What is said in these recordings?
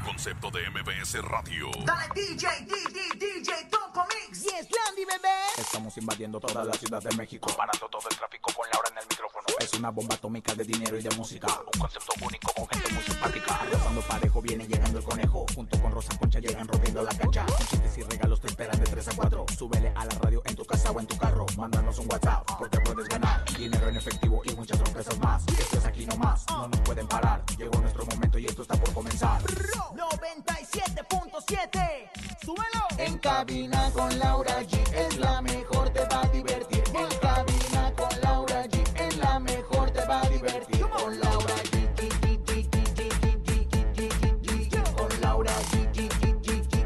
Un concepto de MBS Radio. Dale DJ, DJ, DJ, Topo Mix. Yes, Landy, bebé. Estamos invadiendo toda la ciudad de México, parando todo el tráfico con Laura en el micrófono. Es una bomba atómica de dinero y de música. Un concepto único con gente muy simpática. Cuando parejo viene llegando el conejo. Junto con Rosa Concha llegan rompiendo la cancha. Con chistes y regalos te esperan de 3 a 4. Súbele a la radio en tu casa o en tu carro. Mándanos un WhatsApp porque puedes ganar. Dinero en efectivo y muchas sorpresas más. Esto es aquí nomás, no nos pueden parar. Llegó nuestro momento esto está por comenzar. 97.7, súbelo. En cabina con Laura G es la mejor, te va a divertir. En cabina con Laura G es la mejor, te va a divertir. Con Laura G. Con Laura G.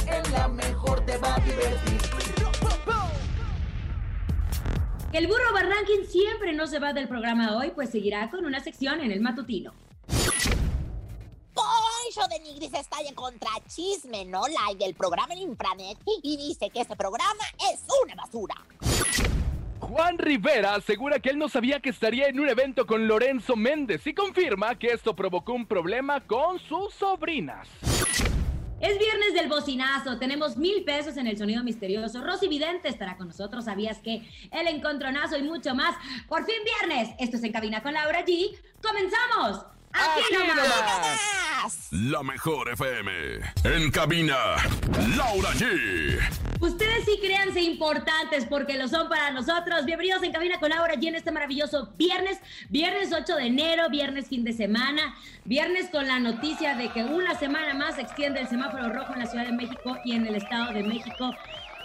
Es la mejor, te va a divertir. El burro Barranquín siempre no se va del programa hoy, pues seguirá con una sección en el matutino. Poncho de Nigris estalla contra Chisme No Like del programa en Infranet y dice que ese programa es una basura. Juan Rivera asegura que él no sabía que estaría en un evento con Lorenzo Méndez y confirma que esto provocó un problema con sus sobrinas. Es viernes del bocinazo, tenemos mil pesos en el sonido misterioso. Rosy Vidente estará con nosotros, ¿sabías que? El encontronazo y mucho más. Por fin viernes, esto es En Cabina con Laura G. ¡Comenzamos! ¡Aquí, Aquí nomás! nomás. La mejor FM. En cabina, Laura G. Ustedes sí créanse importantes porque lo son para nosotros. Bienvenidos en Cabina con Laura G en este maravilloso viernes, viernes 8 de enero, viernes fin de semana, viernes con la noticia de que una semana más se extiende el semáforo rojo en la Ciudad de México y en el Estado de México.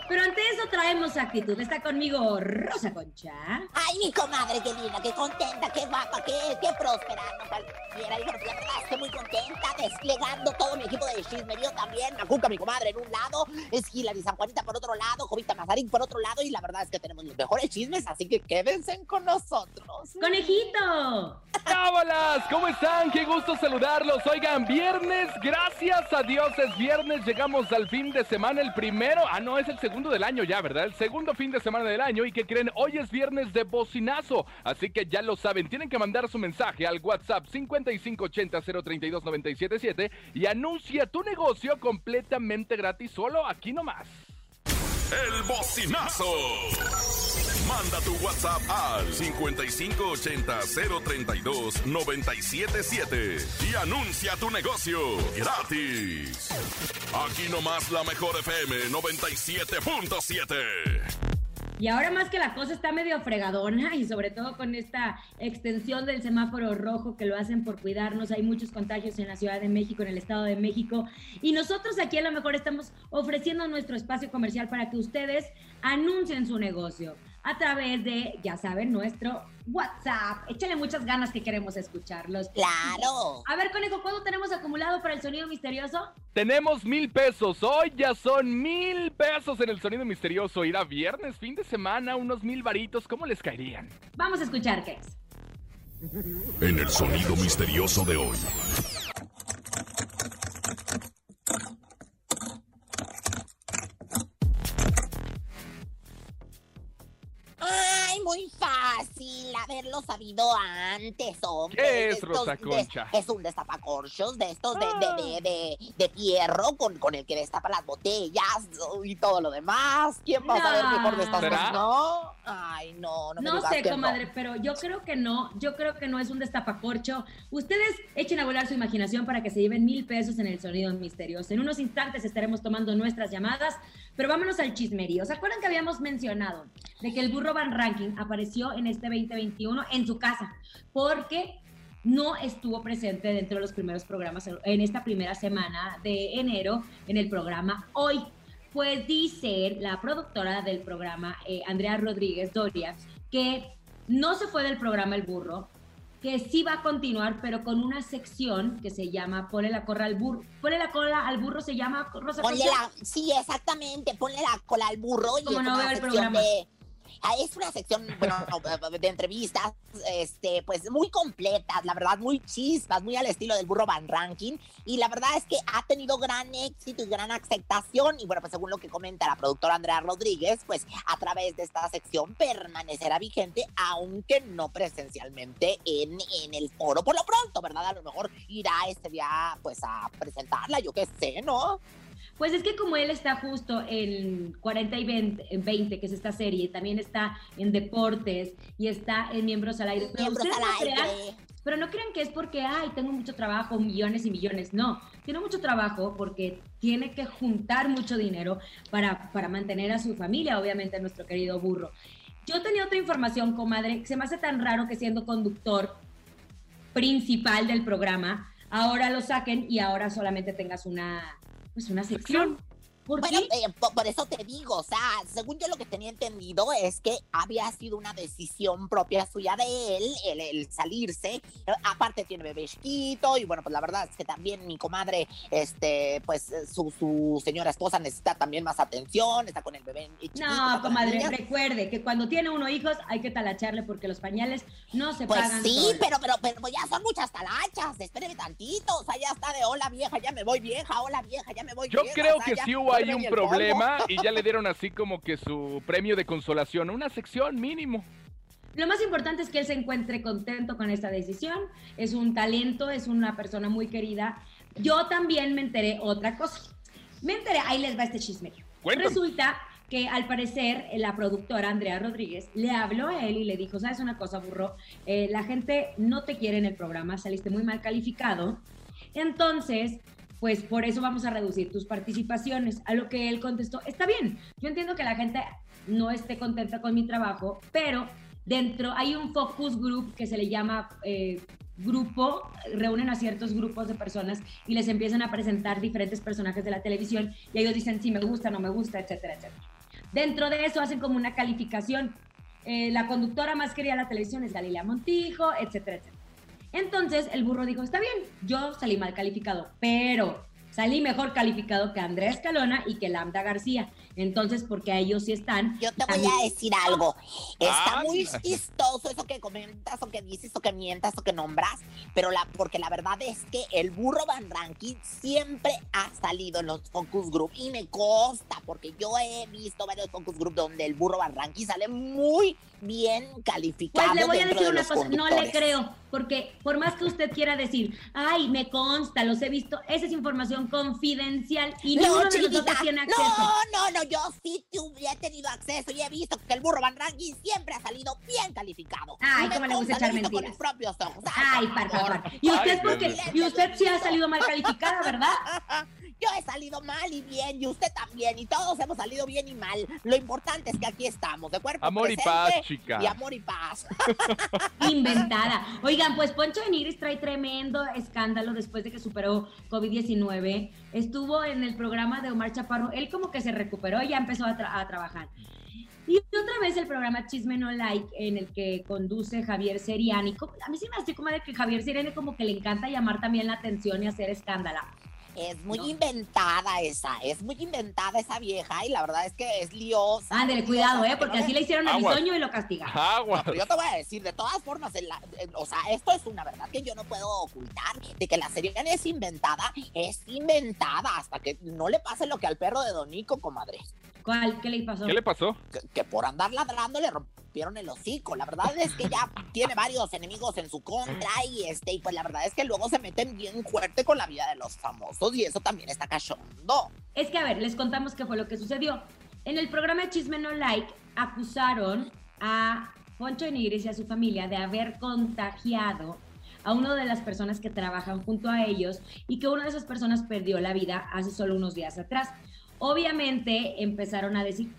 Pero ante eso traemos actitud. Está conmigo Rosa Concha. Ay, mi comadre, qué linda, qué contenta, qué guapa, qué, qué próspera. No cualquiera la verdad estoy muy contenta, desplegando todo mi equipo de chismerío también. Macuca, mi comadre, en un lado, es Hilary San Juanita por otro lado, Jovita Mazarín por otro lado, y la verdad es que tenemos los mejores chismes, así que quédense con nosotros. ¡Conejito! ¡Cábalas! ¿Cómo están? Qué gusto saludarlos. Oigan, viernes, gracias a Dios es viernes. Llegamos al fin de semana, el primero. Ah, no, es el segundo del año ya, ¿verdad? El segundo fin de semana del año. ¿Y que creen? Hoy es viernes de bocinazo. Así que ya lo saben, tienen que mandar su mensaje al WhatsApp 5580-032-977 y anuncia tu negocio completamente gratis, solo aquí nomás. El bocinazo. Manda tu WhatsApp al 5580-032-977 y anuncia tu negocio gratis. Aquí nomás la mejor FM 97.7. Y ahora más que la cosa está medio fregadona y sobre todo con esta extensión del semáforo rojo que lo hacen por cuidarnos. Hay muchos contagios en la Ciudad de México, en el Estado de México. Y nosotros aquí a lo mejor estamos ofreciendo nuestro espacio comercial para que ustedes anuncien su negocio a través de, ya saben, nuestro WhatsApp. Échale muchas ganas que queremos escucharlos. Claro. A ver, Conejo, ¿cuánto tenemos acumulado para el sonido misterioso? Tenemos mil pesos. Hoy ya son mil pesos en el sonido misterioso. Irá viernes, fin de semana, unos mil varitos. ¿Cómo les caerían? Vamos a escuchar qué es. En el sonido misterioso de hoy. Ay, muy fácil haberlo sabido antes, hombre. ¿Qué De es, estos- Rosa de- Concha? es un destapacorchos de estos de, Ah. de, de, de, de fierro con, con el que destapa las botellas y todo lo demás. ¿Quién va a saber No. mejor de estas ¿Será? cosas? No. Ay, no, no me No digas sé, que no. comadre, pero yo creo que no, yo creo que no es un destapacorcho. Ustedes echen a volar su imaginación para que se lleven mil pesos en el sonido misterioso. En unos instantes estaremos tomando nuestras llamadas, pero vámonos al chismerío. ¿Se acuerdan que habíamos mencionado de que el burro Van Ranking apareció en este 2021 en su casa? Porque no estuvo presente dentro de los primeros programas en esta primera semana de enero en el programa Hoy. Pues dice la productora del programa, eh, Andrea Rodríguez Doria, que no se fue del programa El Burro, que sí va a continuar, pero con una sección que se llama Ponle la cola al burro. Ponle la cola al burro se llama Rosa Ponle la, sí, exactamente, ponle la cola al burro Como no veo el programa. de- Es una sección, de entrevistas, este, pues muy completas, la verdad, muy chispas, muy al estilo del burro Van Ranking. Y la verdad es que ha tenido gran éxito y gran aceptación. Y bueno, pues según lo que comenta la productora Andrea Rodríguez, pues a través de esta sección permanecerá vigente, aunque no presencialmente en, en el foro. Por lo pronto, ¿verdad? A lo mejor irá este día, pues a presentarla, yo qué sé, ¿no? Pues es que como él está justo en 40 y 20, en 20, que es esta serie, también está en deportes y está en Miembros al Aire. Pero Miembros ustedes al no crean- aire. Pero no crean que es porque, ay, tengo mucho trabajo, millones y millones. No, tiene mucho trabajo porque tiene que juntar mucho dinero para, para mantener a su familia, obviamente, nuestro querido burro. Yo tenía otra información, comadre, que se me hace tan raro que siendo conductor principal del programa, ahora lo saquen y ahora solamente tengas una, pues una sección. ¿Por Bueno, qué? eh, po- por, eso te digo, o sea, según yo lo que tenía entendido es que había sido una decisión propia suya de él, el, el salirse. Aparte tiene bebé chiquito y bueno, pues la verdad es que también mi comadre, este, pues eh, su, su señora esposa necesita también más atención, está con el bebé chiquito. No, comadre, recuerde que cuando tiene uno hijos hay que talacharle porque los pañales no se Pues pagan sí, pero, pero, pero ya son muchas talachas, espéreme tantito, o sea, ya está de hola vieja, ya me voy vieja, hola vieja, ya me voy Yo vieja. creo o sea, que ya sí hubo duerme un polvo. problema y ya le dieron así como que su premio de consolación, una sección mínimo. Lo más importante es que él se encuentre contento con esta decisión. Es un talento, es una persona muy querida. Yo también me enteré otra cosa. Me enteré, ahí les va este chisme. Cuéntame. Resulta que al parecer eh, la productora Andrea Rodríguez le habló a él y le dijo, ¿sabes una cosa, burro? Eh, la gente no te quiere en el programa, saliste muy mal calificado. Entonces, pues por eso vamos a reducir tus participaciones. A lo que él contestó, está bien, yo entiendo que la gente no esté contenta con mi trabajo, pero dentro hay un focus group que se le llama eh, grupo, reúnen a ciertos grupos de personas y les empiezan a presentar diferentes personajes de la televisión y ellos dicen si me gusta, no me gusta, etcétera, etcétera. Dentro de eso hacen como una calificación. Eh, la conductora más querida de la televisión es Galilea Montijo, etcétera, etcétera. Entonces el burro dijo, está bien, yo salí mal calificado, pero salí mejor calificado que Andrea Escalona y que Lambda García. Entonces, porque a ellos sí están. Yo te voy a decir algo. Está Ah, muy chistoso eso que comentas, o que dices, o que mientas, o que nombras, pero la, porque la verdad es que el burro Van Ranking siempre ha salido en los focus group y me consta, porque yo he visto varios focus group donde el burro Van Ranking sale muy bien calificado. Pues le voy a decir de una cosa, no le creo, porque por más que usted quiera decir, ay, me consta, los he visto, esa es información confidencial y No, ninguno de chiquitita, nosotros tiene acceso. no, no, no, yo sí tuve- he tenido acceso y he visto que el burro Van Ranking siempre ha salido bien calificado. Ay, cómo le gusta echar con mentiras. mis propios ojos. Ay, por favor. Y Ay, usted porque, y usted sí ha salido mal calificada, ¿verdad? Yo he salido mal y bien, y usted también, y todos hemos salido bien y mal. Lo importante es que aquí estamos, de cuerpo Amor y presente paz, chica. Y amor y paz. Inventada. Oigan, pues Poncho de Nigris trae tremendo escándalo después de que superó COVID-19. Estuvo en el programa de Omar Chaparro. Él como que se recuperó y ya empezó a, tra- a trabajar. Y otra vez el programa Chisme No Like, en el que conduce Javier Seriani. A mí sí me hace como de que Javier Seriani como que le encanta llamar también la atención y hacer escándalo. Es muy No. inventada esa, es muy inventada esa vieja, y la verdad es que es liosa. Ándele, muy cuidado, ¿eh? Porque no así le- le hicieron a. Bisoño y lo castigaron. Agua. Pero yo te voy a decir, de todas formas, en la- en- o sea, esto es una verdad que yo no puedo ocultar, de que la serie es inventada, es inventada, hasta que no le pase lo que al perro de Donico, comadre. ¿Cuál? ¿Qué le pasó? ¿Qué le pasó? que, que por andar ladrando le rompieron el hocico. La verdad es que ya tiene varios enemigos en su contra y este, y pues la verdad es que luego se meten bien fuerte con la vida de los famosos y eso también está cachondo. Es que, a ver, les contamos qué fue lo que sucedió. En el programa Chisme No Like acusaron a Poncho Nigris y a su familia de haber contagiado a una de las personas que trabajan junto a ellos y que una de esas personas perdió la vida hace solo unos días atrás. Obviamente empezaron a decir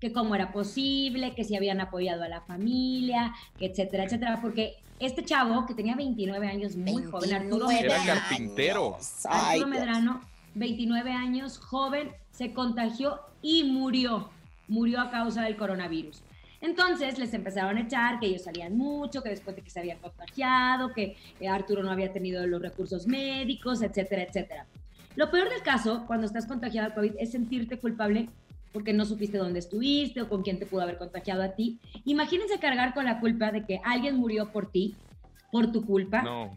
que cómo era posible, que si habían apoyado a la familia, que etcétera, etcétera, porque este chavo que tenía 29 años, muy joven, Arturo 29 Era Medrano, carpintero. Arturo. Medrano 29 años, joven, se contagió y murió. Murió a causa del coronavirus. Entonces les empezaron a echar que ellos salían mucho, que después de que se había contagiado, que eh, Arturo no había tenido los recursos médicos, etcétera, etcétera. Lo peor del caso, cuando estás contagiado al COVID, es sentirte culpable porque no supiste dónde estuviste o con quién te pudo haber contagiado a ti. Imagínense cargar con la culpa de que alguien murió por ti, por tu culpa. No.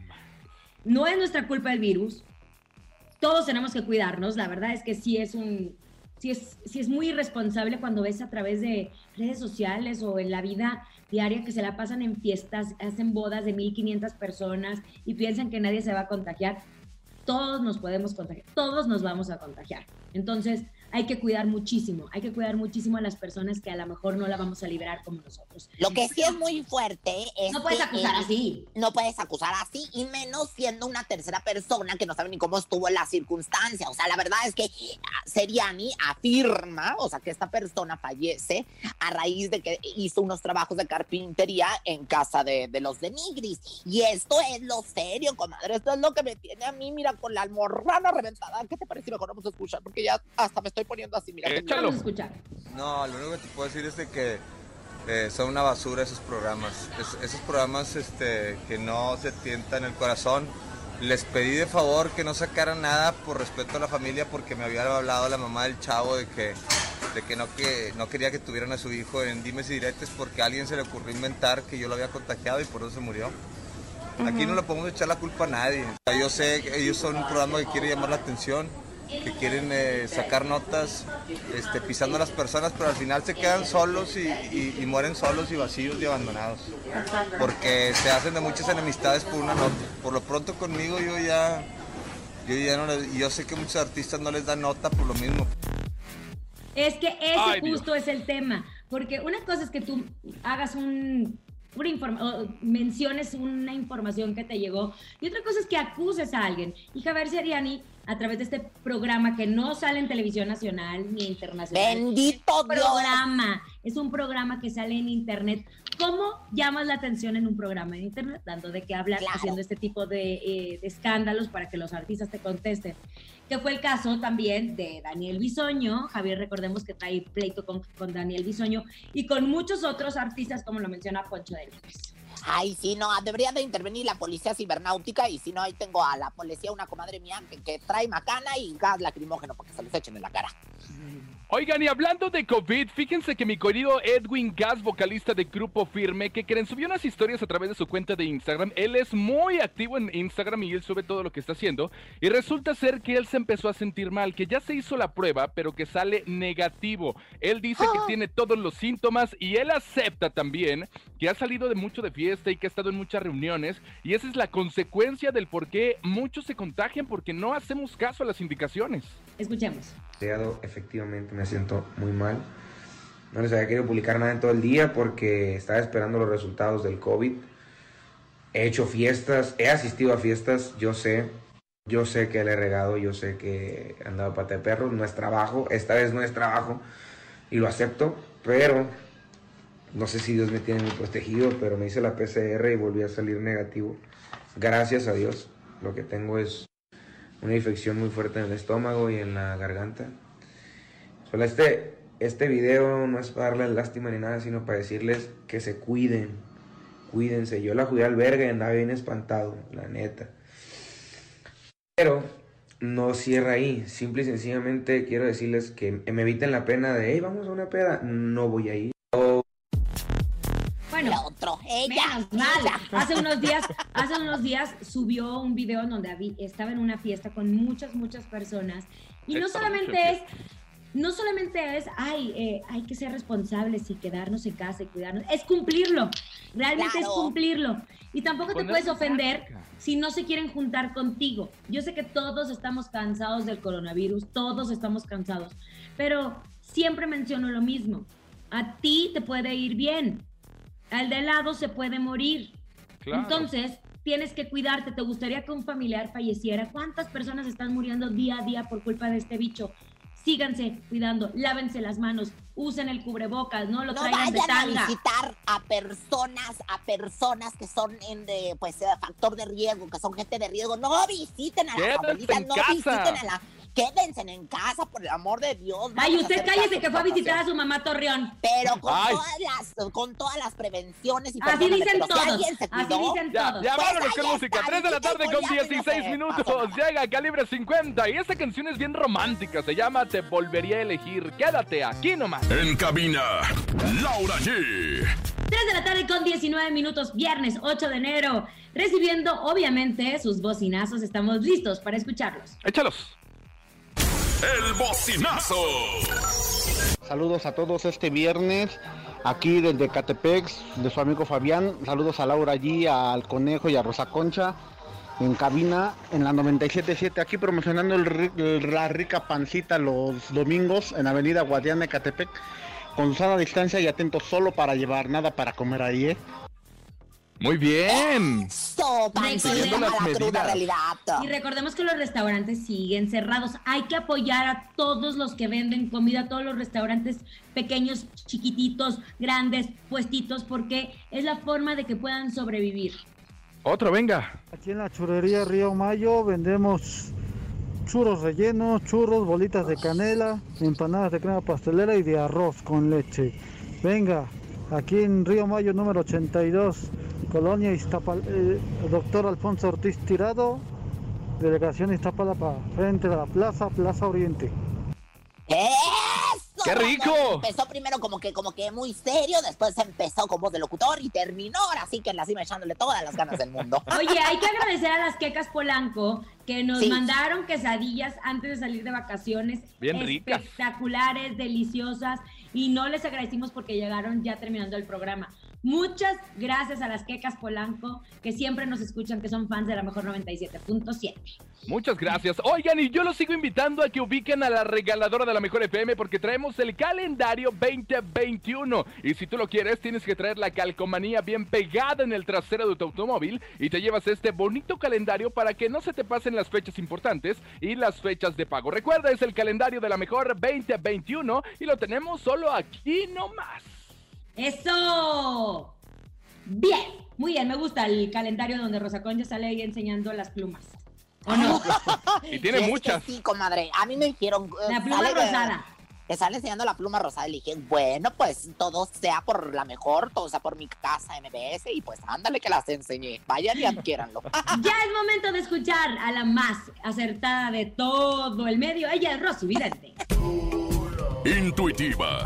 No es nuestra culpa el virus. Todos tenemos que cuidarnos. La verdad es que sí es un, sí es, sí es muy irresponsable cuando ves a través de redes sociales o en la vida diaria que se la pasan en fiestas, hacen bodas de 1500 personas y piensan que nadie se va a contagiar. Todos nos podemos contagiar, todos nos vamos a contagiar. Entonces, hay que cuidar muchísimo, hay que cuidar muchísimo a las personas que a lo mejor no la vamos a liberar como nosotros. Lo que sí es muy fuerte es No puedes acusar así. No puedes acusar así, y menos siendo una tercera persona que no sabe ni cómo estuvo la circunstancia. O sea, la verdad es que ah, Seriani afirma, o sea, que esta persona fallece a raíz de que hizo unos trabajos de carpintería en casa de, de los de Nigris. Y esto es lo serio, comadre. Esto es lo que me tiene a mí, mira, con la almorrana reventada. ¿Qué te parece si mejor vamos a escuchar? Porque ya hasta me estoy poniendo así, mira. Échalo. Escuchar. No, lo único que te puedo decir es de que eh, son una basura esos programas. Es- esos programas este, que no se tientan el corazón. Les pedí de favor que no sacaran nada por respeto a la familia porque me había hablado la mamá del chavo de que, de que, no, que no quería que tuvieran a su hijo en dimes y diretes porque a alguien se le ocurrió inventar que yo lo había contagiado y por eso se murió. Aquí no le podemos echar la culpa a nadie. Yo sé que ellos son un programa que quiere llamar la atención, que quieren eh, sacar notas este, pisando a las personas, pero al final se quedan solos y, y- y mueren solos y vacíos y abandonados. Porque se hacen de muchas enemistades por una nota. Por lo pronto conmigo yo ya, yo ya no le- yo sé que muchos artistas no les dan nota por lo mismo. Es que ese Ay, Dios. justo es el tema, porque una cosa es que tú hagas un, una informa- menciones una información que te llegó y otra cosa es que acuses a alguien. Y Javier Seriani, a través de este programa que no sale en televisión nacional ni internacional, Bendito Dios. programa, es un programa que sale en internet. ¿Cómo llamas la atención en un programa en internet? Dando de qué hablar, Claro. haciendo este tipo de, eh, de escándalos para que los artistas te contesten. Que fue el caso también de Daniel Bisoño. Javier, recordemos que trae pleito con, con Daniel Bisoño y con muchos otros artistas, como lo menciona Poncho de Nigris. Ay, sí, no, debería de intervenir la policía cibernáutica y si no, ahí tengo a la policía, una comadre mía que, que trae macana y gas lacrimógeno para que se los echen en la cara. Oigan, y hablando de COVID, fíjense que mi querido Edwin Gas, vocalista de Grupo Firme, que creen, subió unas historias a través de su cuenta de Instagram. Él es muy activo en Instagram y él sube todo lo que está haciendo. Y resulta ser que él se empezó a sentir mal, que ya se hizo la prueba, pero que sale negativo. Él dice que tiene todos los síntomas y él acepta también que ha salido de mucho de fiesta y que ha estado en muchas reuniones. Y esa es la consecuencia del por qué muchos se contagian porque no hacemos caso a las indicaciones. Escuchemos. Llegado, efectivamente me siento muy mal. No les había querido publicar nada en todo el día porque estaba esperando los resultados del COVID. He hecho fiestas, he asistido a fiestas, yo sé, yo sé que le he regado, yo sé que he andado pata de perro, no es trabajo, esta vez no es trabajo y lo acepto, pero no sé si Dios me tiene muy protegido, pero me hice la PCR y volví a salir negativo. Gracias a Dios, lo que tengo es una infección muy fuerte en el estómago y en la garganta. Solo este, este video no es para darles lástima ni nada, sino para decirles que se cuiden, cuídense. Yo la jugué al verga y andaba bien espantado, la neta. Pero no cierra ahí. Simple y sencillamente quiero decirles que me eviten la pena de, hey, vamos a una peda. No voy a ir. Bueno, El otro, ella. Menos mal. Hace unos días, hace unos días subió un video en donde estaba en una fiesta con muchas, muchas personas. Y no solamente en es, no solamente es, ay, eh, hay que ser responsables y quedarnos en casa y cuidarnos, es cumplirlo. Realmente es cumplirlo. Y tampoco te puedes ofender si no se quieren juntar contigo. Yo sé que todos estamos cansados del coronavirus, todos estamos cansados, pero siempre menciono lo mismo. A ti te puede ir bien, al de lado se puede morir. Claro. Entonces, tienes que cuidarte. ¿Te gustaría que un familiar falleciera? ¿Cuántas personas están muriendo día a día por culpa de este bicho? Síganse cuidando, lávense las manos, usen el cubrebocas, no lo No traigan de vayan a tanga. visitar a personas, a personas que son en de, pues, eh, factor de riesgo, que son gente de riesgo. No visiten a las abuelitas, no casa. visiten a la, Quédense en casa, por el amor de Dios. Ay, usted cállese que fue a visitar a su mamá Torreón. Pero con Ay. todas, las, con todas las prevenciones y Así dicen pero si todos. alguien se Así cuidó, dicen Ya, todos. ya Pues vámonos con música. está, 3 de la tarde con Goliat, no 16 sé, pasó minutos. Llega Calibre 50 y esta canción es bien romántica. Se llama Te volvería a elegir. Quédate aquí nomás. En cabina, Laura G. 3 de la tarde con 19 minutos, viernes 8 de enero. Recibiendo, obviamente, sus bocinazos. Estamos listos para escucharlos. Échalos. El bocinazo. Saludos a todos este viernes, aquí desde Catepex, de su amigo Fabián. Saludos a Laura allí, al Conejo y a Rosa Concha, en cabina, en la 97.7, aquí promocionando el- la rica pancita los domingos en Avenida Guadiana de Catepec, con sana distancia y atentos solo para llevar, nada para comer ahí, ¿eh? Muy bien. Eso, Siguiendo las la cruda realidad. Y recordemos que los restaurantes siguen cerrados. Hay que apoyar a todos los que venden comida, a todos los restaurantes pequeños, chiquititos, grandes, puestitos, porque es la forma de que puedan sobrevivir. Otro, venga. Aquí en la churrería Río Mayo vendemos churros rellenos, churros, bolitas de canela, empanadas de crema pastelera y de arroz con leche. Venga, aquí en Río Mayo número 82, Colonia Iztapal, eh, doctor Alfonso Ortiz Tirado, delegación Iztapalapa, frente a la plaza, Plaza Oriente. ¡Eso! ¡Qué rico! Empezó primero como que, como que muy serio, después empezó como de locutor y terminó ahora sí que en la cima echándole todas las ganas del mundo. Oye, hay que agradecer a las quecas Polanco que nos Sí. mandaron quesadillas antes de salir de vacaciones. Bien ricas. Espectaculares, deliciosas. Y no les agradecimos porque llegaron ya terminando el programa. Muchas gracias a las quecas Polanco que siempre nos escuchan, que son fans de la mejor 97.7. Muchas gracias. Oigan, y yo los sigo invitando a que ubiquen a la regaladora de la Mejor FM porque traemos el calendario 2021. Y si tú lo quieres, tienes que traer la calcomanía bien pegada en el trasero de tu automóvil y te llevas este bonito calendario para que no se te pasen las fechas importantes y las fechas de pago. Recuerda, es el calendario de la Mejor 2021 y lo tenemos solo aquí nomás. ¡Eso! Bien, muy bien, me gusta el calendario donde Rosa Concha sale ahí enseñando las plumas. ¿O no? Y tiene es que muchas. Sí, comadre. A mí me dijeron. eh, La pluma sale rosada. Que sale enseñando la pluma rosada. Y le dije, bueno, pues todo sea por la mejor, todo sea por mi casa MBS. Y pues ándale que las enseñé. Vayan y adquiéranlo. Ya es momento de escuchar a la más acertada de todo el medio. Ella es Rosy Vidente. Intuitiva,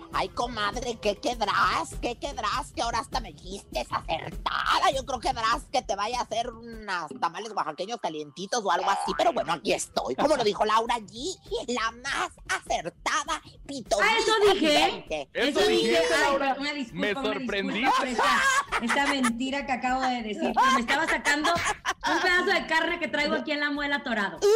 Ay, comadre, ¿qué quedarás? ¿Qué quedarás? Que ahora hasta me dijiste acertada. Yo creo que quedarás que te vaya a hacer unas tamales oaxaqueños calientitos o algo así. Pero bueno, aquí estoy. Como lo dijo Laura allí, la más acertada pitonisa Ah, eso dije. Eso dije, ay, Laura. una disculpa, Me sorprendiste. esta, esta mentira que acabo de decir. Pero me estaba sacando un pedazo de carne que traigo aquí en la muela atorado.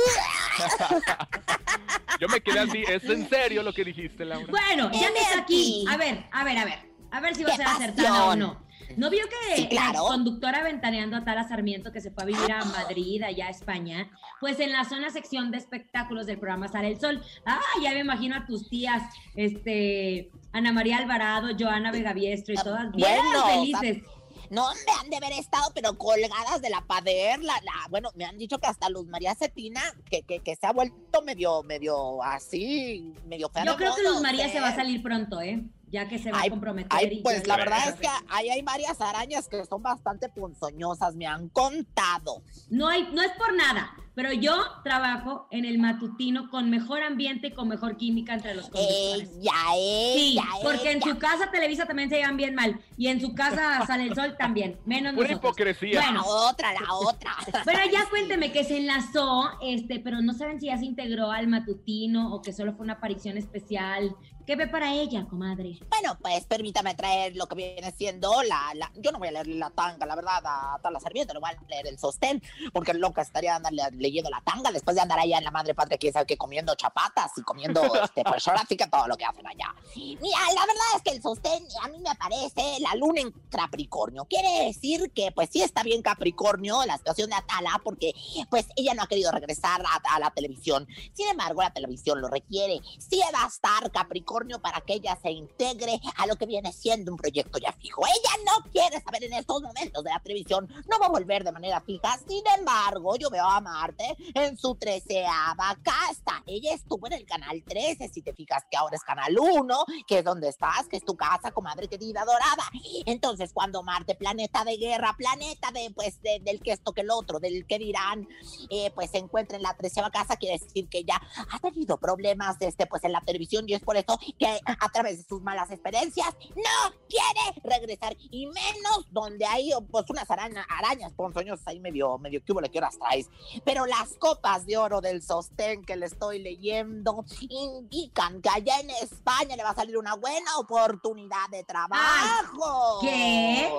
Yo me quedé así, ¿es en serio lo que dijiste, Laura? Bueno, ya que está aquí. A ver, a ver, a ver. A ver si va a ¡Qué ser acertada o no. ¿No vio que Sí, claro. la conductora ventaneando a Tala Sarmiento que se fue a vivir a Madrid, allá a España? Pues en la zona sección de espectáculos del programa Sale el Sol. Ah, ya me imagino a tus tías, este, Ana María Alvarado, Joana Vegaviestro y todas bien Bueno, felices. No, me han de haber estado, pero colgadas de la pader. La, la- bueno, me han dicho que hasta Luz María Cetina, que, que, que se ha vuelto medio, medio así, medio fea Yo creo que Luz María se va a salir pronto, ¿eh? Ya que se va Ay, a comprometer. Ay, y pues la verdad es que ahí hay varias arañas que son bastante ponzoñosas, me han contado. No, hay, no es por nada, pero yo trabajo en el matutino con mejor ambiente y con mejor química entre los conductores. Ella, Sí, ella, porque en su casa Televisa también se llevan bien mal. Y en su casa Sale el Sol también. Menos nosotros. hipocresía. Bueno, La otra, la otra. pero ya cuénteme que se enlazó, este, pero no saben si ya se integró al matutino o que solo fue una aparición especial. ¿Qué ve para ella, comadre? Bueno, pues permítame traer lo que viene siendo la, la- Yo no voy a leer la tanga, la verdad, a Tala Sarmiento, no voy a leer el sostén, porque loca estaría andar le- leyendo la tanga después de andar allá en la madre patria, quién sabe qué, comiendo chapatas y comiendo, este, pues ahora sí que todo lo que hacen allá. Mira, la verdad es que el sostén a mí me parece la luna en Capricornio. Quiere decir que, pues sí está bien Capricornio la situación de Atala, porque, pues ella no ha querido regresar a, a la televisión. Sin embargo, la televisión lo requiere. Sí va a estar Capricornio para que ella se integre a lo que viene siendo un proyecto ya fijo. Ella no quiere saber en estos momentos de la televisión, no va a volver de manera fija. Sin embargo, yo veo a Marte en su treceava casa. Ella estuvo en el canal 13, si te fijas que ahora es canal 1, que es donde estás, que es tu casa, comadre querida dorada. Entonces, cuando Marte, planeta de guerra, planeta de, pues, de- del que esto que el otro, del que dirán, eh, pues se encuentra en la treceava casa, quiere decir que ella ha tenido problemas este, pues, en la televisión y es por eso que a través de sus malas experiencias no quiere regresar y menos donde hay pues unas araña- arañas ponzoñosas ahí medio, medio hubo, ¿qué horas traes? Pero las copas de oro del sostén que le estoy leyendo indican que allá en España le va a salir una buena oportunidad de trabajo. ¿qué?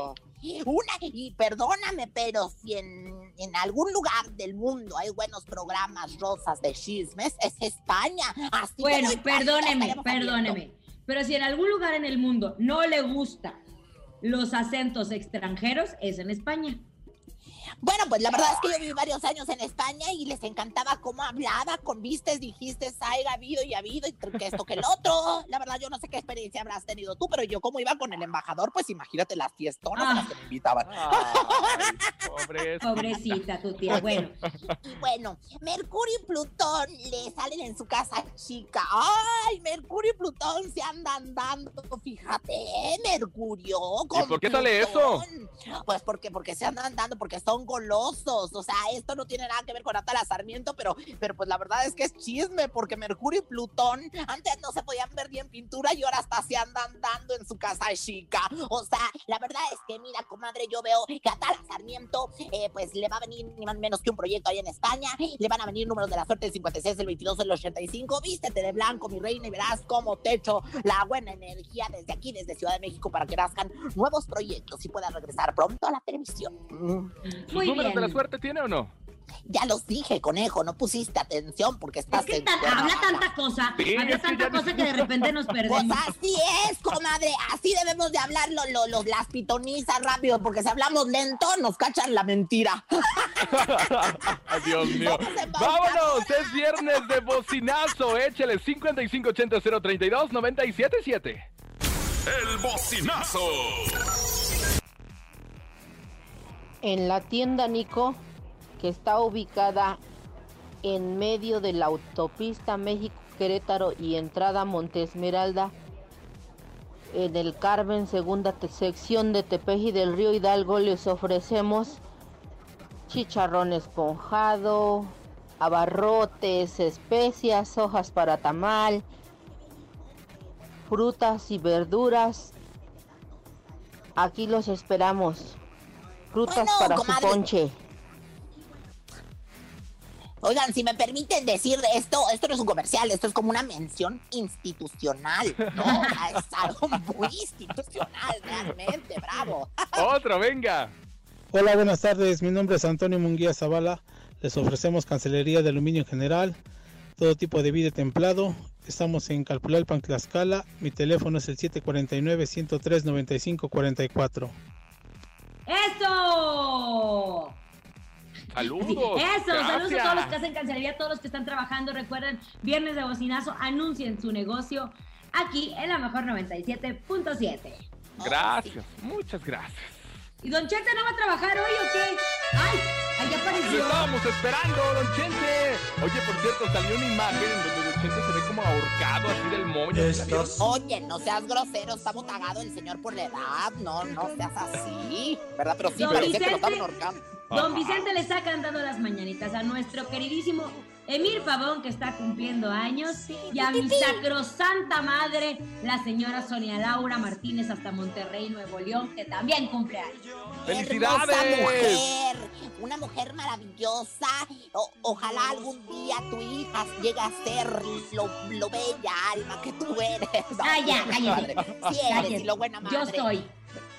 Una, y perdóname, pero si en, en algún lugar del mundo hay buenos programas rosas de chismes, es España. Así Bueno, perdóneme, perdóneme. Pero si en algún lugar en el mundo no le gusta los acentos extranjeros, es en España. Bueno, pues la verdad es que yo viví varios años en España y les encantaba cómo hablaba, con vistes, dijiste, haya habido y habido, y que esto que el otro. La verdad, yo no sé qué experiencia habrás tenido tú, pero yo como iba con el embajador, pues imagínate las fiestonas a las que me invitaban. Pobre. Pobrecita tu tía. Bueno, Y bueno, Mercurio y Plutón le salen en su casa chica. ¡Ay, Mercurio y Plutón se andan dando! Fíjate, ¿eh? Mercurio. con por qué sale eso? Pues porque, porque se andan dando, porque son golosos. O sea, esto no tiene nada que ver con Atala Sarmiento, pero, pero pues la verdad es que es chisme, porque Mercurio y Plutón antes no se podían ver bien pintura y ahora hasta se andan dando en su casa chica. O sea, la verdad es que, mira, comadre, yo veo que Atala Sarmiento, eh, pues le va a venir ni más menos que un proyecto ahí en España. Le van a venir números de la suerte el 56, el 22, el 85. Vístete de blanco, mi reina, y verás cómo te echo la buena energía desde aquí, desde Ciudad de México, para que nazcan nuevos proyectos y puedas regresar pronto a la televisión. Mm. ¿Sus Muy números de la bien. suerte tiene o no? Ya los dije, conejo, no pusiste atención porque estás es que tan- habla tanta cosa, Sí, habla es que tanta no- cosa que de repente nos Pues perdemos. así es, comadre, así debemos de hablar lo- lo- los- las pitonizas rápido, porque si hablamos lento nos cachan la mentira. Dios mío. Vámonos, es viernes de bocinazo. Échale 5580 032 977. El bocinazo. En la tienda Nico, que está ubicada en medio de la autopista México-Querétaro y entrada Montesmeralda, en el Carmen, segunda sección de Tepeji del Río Hidalgo, les ofrecemos chicharrón esponjado, abarrotes, especias, hojas para tamal, frutas y verduras. Aquí los esperamos. Frutas Bueno, para comadre. su ponche. Oigan, si me permiten decir esto, esto no es un comercial, esto es como una mención institucional, ¿no? Es algo muy institucional, realmente, bravo. Otro, venga. Hola, buenas tardes. Mi nombre es Antonio Munguía Zavala. Les ofrecemos cancelería de aluminio en general, todo tipo de vidrio templado. Estamos en Calpulalpan, Tlaxcala. Mi teléfono es el 749-103-9544. ¡Eso! Saludos. Eso, saludos a todos los que hacen cancelería, a todos los que están trabajando. Recuerden, viernes de bocinazo, anuncien su negocio aquí en la mejor 97.7. Gracias, muchas gracias. ¿Y Don Chente no va a trabajar hoy o qué? ¡Ay! Ahí Lo apareció. estábamos esperando, Don Chente. Oye, por cierto, salió una imagen en donde Don Chente se ve como ahorcado así del moño. ¿Sí la vieron? Oye, no seas grosero, está botagado el señor por la edad, no, no seas así, ¿verdad? Pero sí, Don parece que lo Vicente. estaban ahorcando. Don Vicente le está cantando las mañanitas a nuestro queridísimo Emir Pavón, que está cumpliendo años, y a mi sacrosanta madre, la señora Sonia Laura Martínez, hasta Monterrey, Nuevo León, que también cumple años. Hermosa mujer, una mujer maravillosa. O- ojalá algún día tu hija llegue a ser lo, lo bella alma que tú eres. Ah, ya, cállate. Sí eres, Cállate. y lo buena madre. Yo soy.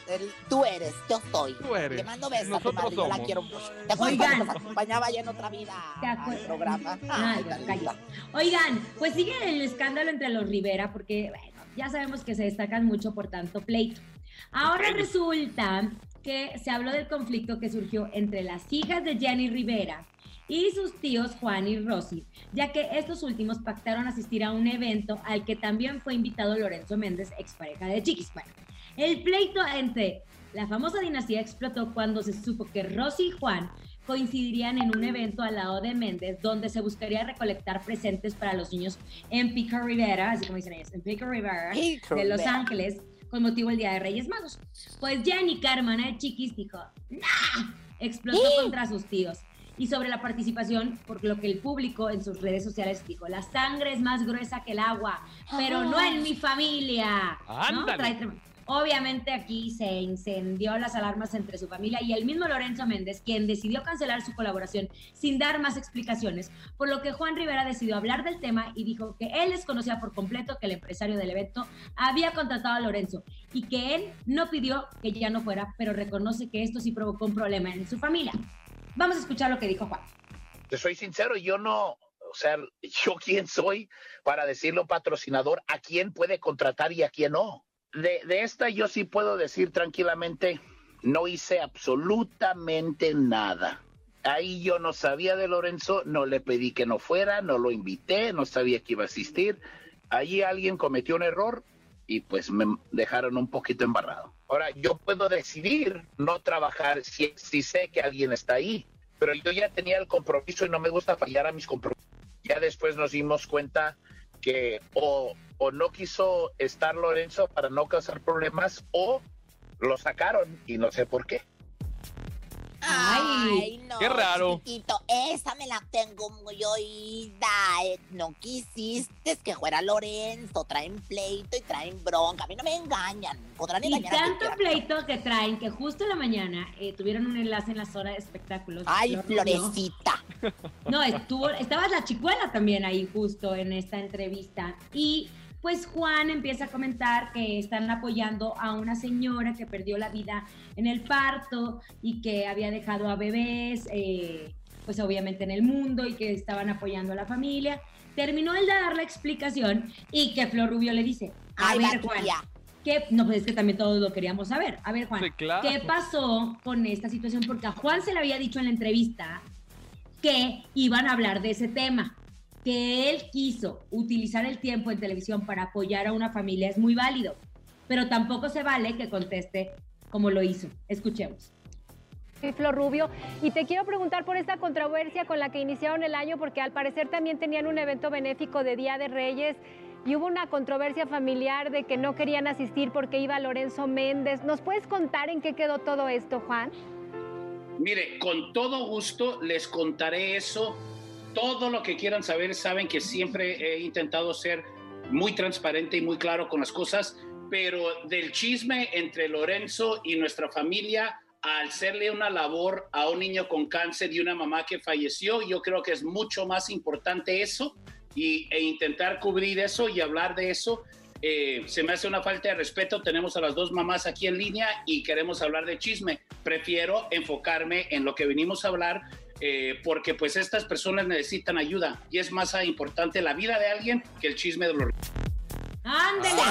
El- Tú eres, yo soy. Tú eres. Le mando besos a tu Nosotros madre, yo la quiero mucho. ¿Te acuerdas Oigan. nos acompañaba ya en otra vida ¿Te al acuerdas? programa? Ay, Ay. Oigan, pues sigue el escándalo entre los Rivera, porque bueno, ya sabemos que se destacan mucho por tanto pleito. Ahora resulta que se habló del conflicto que surgió entre las hijas de Jenny Rivera y sus tíos Juan y Rosy, ya que estos últimos pactaron asistir a un evento al que también fue invitado Lorenzo Méndez, expareja de Chiquis. Bueno, el pleito entre la famosa dinastía explotó cuando se supo que Rosy y Juan coincidirían en un evento al lado de Méndez donde se buscaría recolectar presentes para los niños en Pico Rivera, así como dicen ellos, en Pico Rivera Pico de Los. Ángeles con motivo del Día de Reyes Magos. Pues Jenny, hermana de Chiquis, dijo, ¡Nah! Explotó contra sus tíos. Y sobre la participación, por lo que el público en sus redes sociales dijo, la sangre es más gruesa que el agua, pero no en mi familia. ¿no? Trae Obviamente aquí se incendió las alarmas entre su familia y el mismo Lorenzo Méndez, quien decidió cancelar su colaboración sin dar más explicaciones, por lo que Juan Rivera decidió hablar del tema y dijo que él desconocía por completo que el empresario del evento había contratado a Lorenzo y que él no pidió que ya no fuera, pero reconoce que esto sí provocó un problema en su familia. Vamos a escuchar lo que dijo Juan. Te soy sincero, yo no, o sea, yo quién soy para decirle a un patrocinador a quién puede contratar y a quién no. De, de esta yo sí puedo decir tranquilamente, no hice absolutamente nada. Ahí yo no sabía de Lorenzo, no le pedí que no fuera, no lo invité, no sabía que iba a asistir. Allí alguien cometió un error y pues me dejaron un poquito embarrado. Ahora, yo puedo decidir no trabajar si, si sé que alguien está ahí, pero yo ya tenía el compromiso y no me gusta fallar a mis compromisos. Ya después nos dimos cuenta que o, o no quiso estar Lorenzo para no causar problemas o lo sacaron y no sé por qué. Ay, no, qué raro. chiquitito, esa me la tengo muy oída. eh, No quisiste que fuera Lorenzo. Traen pleito y traen bronca. A mí no me engañan. Podrán Y engañar a quien tanto pleito que traen que justo en la mañana eh, tuvieron un enlace en la zona de espectáculos. Ay, Flor florecita. No, estuvo, estaba la chicuela también ahí justo en esta entrevista. Y pues Juan empieza a comentar que están apoyando a una señora que perdió la vida en el parto y que había dejado a bebés, eh, pues obviamente en el mundo y que estaban apoyando a la familia. Terminó él de dar la explicación y que Flor Rubio le dice, a Ay, ver Juan. ¿qué? No, pues es que también todos lo queríamos saber. A ver Juan, Sí, claro. ¿qué pasó con esta situación? Porque a Juan se le había dicho en la entrevista que iban a hablar de ese tema. Que él quiso utilizar el tiempo en televisión para apoyar a una familia es muy válido, pero tampoco se vale que conteste como lo hizo. Escuchemos. Soy Flor Rubio y te quiero preguntar por esta controversia con la que iniciaron el año porque al parecer también tenían un evento benéfico de Día de Reyes y hubo una controversia familiar de que no querían asistir porque iba Lorenzo Méndez. ¿Nos puedes contar en qué quedó todo esto, Juan? Mire, con todo gusto les contaré eso. Todo lo que quieran saber, saben que siempre he intentado ser muy transparente y muy claro con las cosas, pero del chisme entre Lorenzo y nuestra familia, al hacerle una labor a un niño con cáncer y una mamá que falleció, yo creo que es mucho más importante eso y, e intentar cubrir eso y hablar de eso. Eh, se me hace una falta de respeto. Tenemos a las dos mamás aquí en línea y queremos hablar de chisme. Prefiero enfocarme en lo que venimos a hablar eh, porque pues estas personas necesitan ayuda y es más importante la vida de alguien que el chisme de los... ¡Ándele!